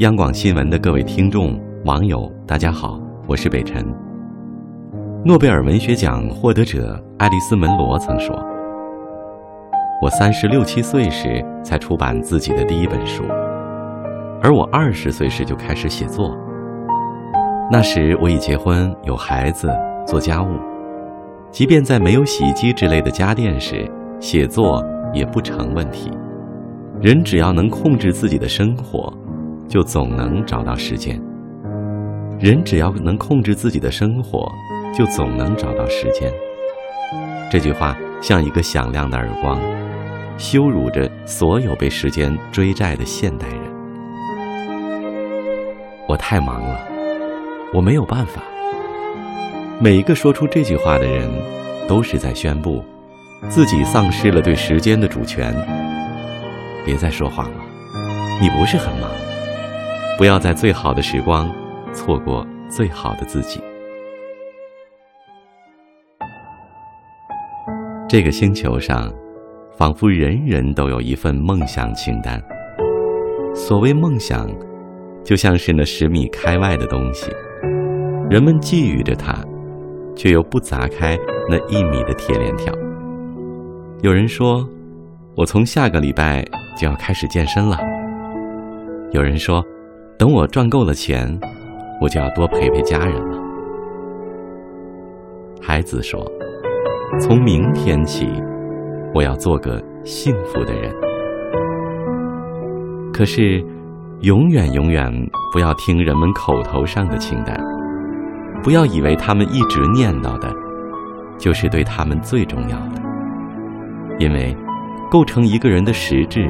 央广新闻的各位听众、网友，大家好，我是北辰。诺贝尔文学奖获得者爱丽丝·门罗曾说：“我三十六七岁时才出版自己的第一本书，而我二十岁时就开始写作。那时我已结婚，有孩子，做家务。即便在没有洗衣机之类的家电时，写作也不成问题。人只要能控制自己的生活。”就总能找到时间。人只要能控制自己的生活，就总能找到时间。这句话像一个响亮的耳光，羞辱着所有被时间追债的现代人。我太忙了，我没有办法。每一个说出这句话的人，都是在宣布自己丧失了对时间的主权。别再说谎了，你不是很忙。不要在最好的时光错过最好的自己。这个星球上，仿佛人人都有一份梦想清单。所谓梦想，就像是那十米开外的东西，人们觊觎着它，却又不砸开那一米的铁链条。有人说：“我从下个礼拜就要开始健身了。”有人说。等我赚够了钱，我就要多陪陪家人了。孩子说：“从明天起，我要做个幸福的人。”可是，永远永远不要听人们口头上的清单，不要以为他们一直念叨的，就是对他们最重要的。因为，构成一个人的实质，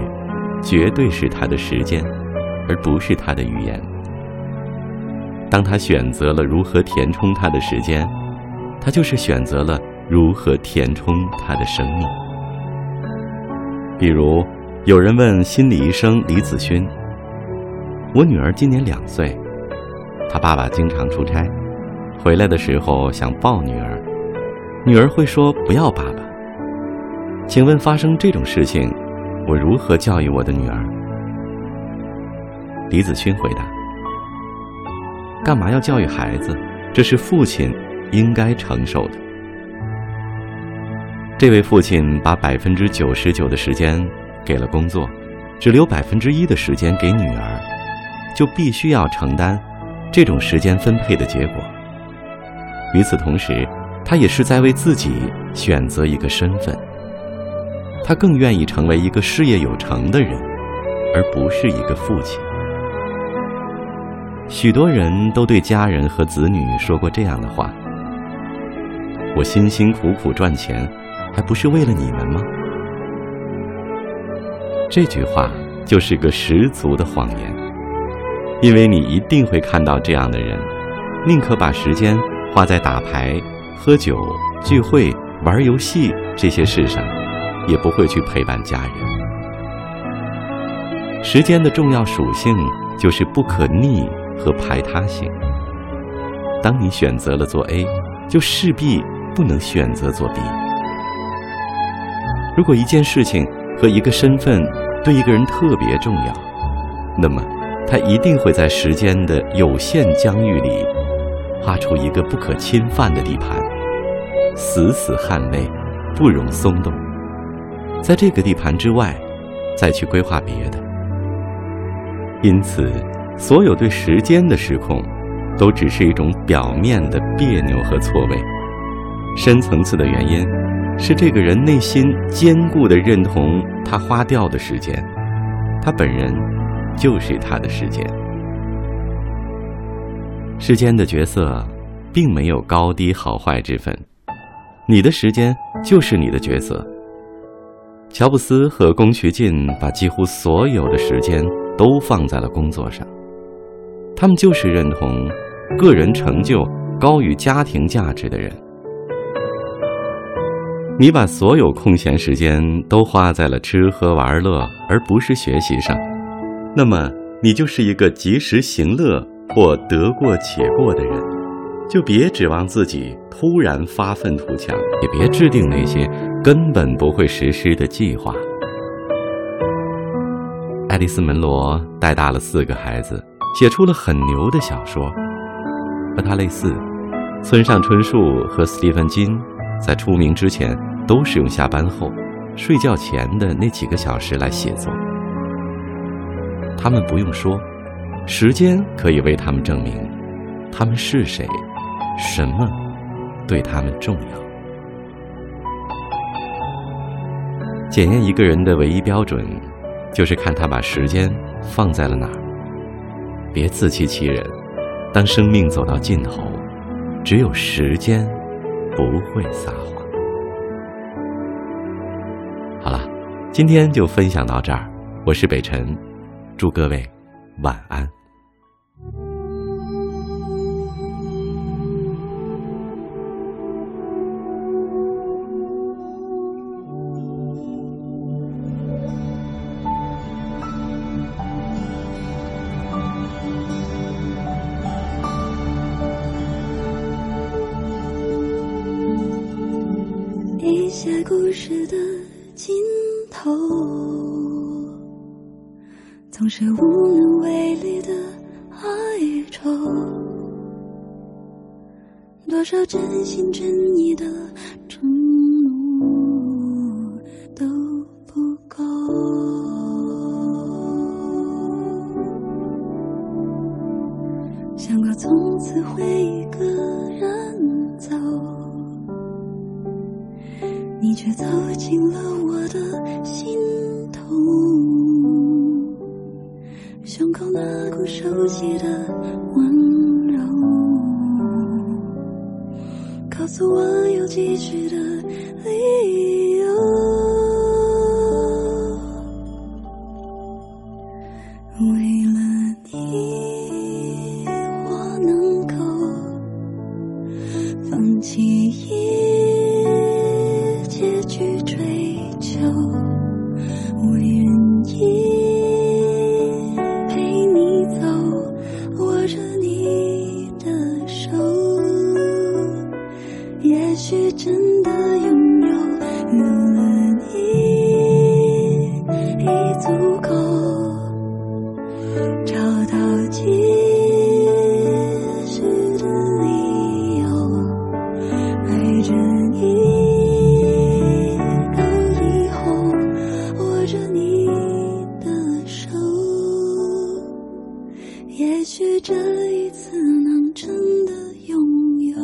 绝对是他的时间。而不是他的语言。当他选择了如何填充他的时间，他就是选择了如何填充他的生命。比如，有人问心理医生李子勋：“我女儿今年两岁，她爸爸经常出差，回来的时候想抱女儿，女儿会说不要爸爸。请问发生这种事情，我如何教育我的女儿？”李子勋回答：“干嘛要教育孩子？这是父亲应该承受的。”这位父亲把百分之九十九的时间给了工作，只留百分之一的时间给女儿，就必须要承担这种时间分配的结果。与此同时，他也是在为自己选择一个身份。他更愿意成为一个事业有成的人，而不是一个父亲。许多人都对家人和子女说过这样的话：“我辛辛苦苦赚钱，还不是为了你们吗？”这句话就是个十足的谎言，因为你一定会看到这样的人，宁可把时间花在打牌、喝酒、聚会、玩游戏这些事上，也不会去陪伴家人。时间的重要属性就是不可逆。和排他性。当你选择了做 A，就势必不能选择做 B。如果一件事情和一个身份对一个人特别重要，那么他一定会在时间的有限疆域里画出一个不可侵犯的地盘，死死捍卫，不容松动。在这个地盘之外，再去规划别的。因此。所有对时间的失控，都只是一种表面的别扭和错位。深层次的原因，是这个人内心坚固的认同他花掉的时间，他本人就是他的时间。时间的角色，并没有高低好坏之分，你的时间就是你的角色。乔布斯和宫崎骏把几乎所有的时间都放在了工作上。他们就是认同个人成就高于家庭价值的人。你把所有空闲时间都花在了吃喝玩乐，而不是学习上，那么你就是一个及时行乐或得过且过的人。就别指望自己突然发愤图强，也别制定那些根本不会实施的计划。爱丽丝·门罗带大了四个孩子。写出了很牛的小说。和他类似，村上春树和斯蒂芬金在出名之前都是用下班后、睡觉前的那几个小时来写作。他们不用说，时间可以为他们证明，他们是谁，什么对他们重要。检验一个人的唯一标准，就是看他把时间放在了哪儿。别自欺欺人。当生命走到尽头，只有时间不会撒谎。好了，今天就分享到这儿。我是北辰，祝各位晚安。事的尽头，总是无能为力的哀愁。多少真心真意的承那股熟悉的温柔，告诉我有继续的也许这一次能真的拥有，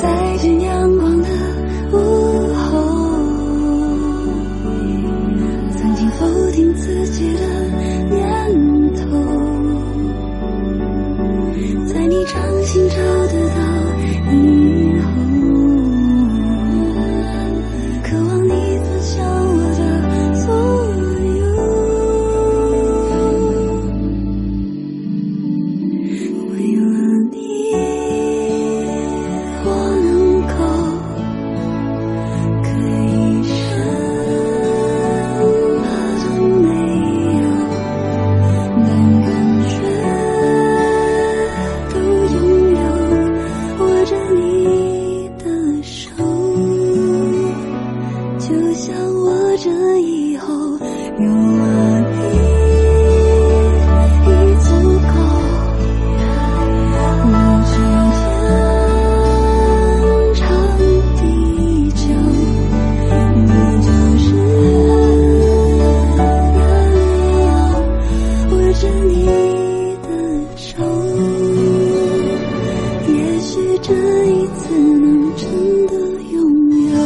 再见阳光的午后，曾经否定自己的念头，在你掌心怎能真的拥有。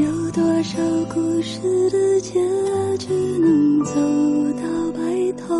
有多少故事的结局能走到白头？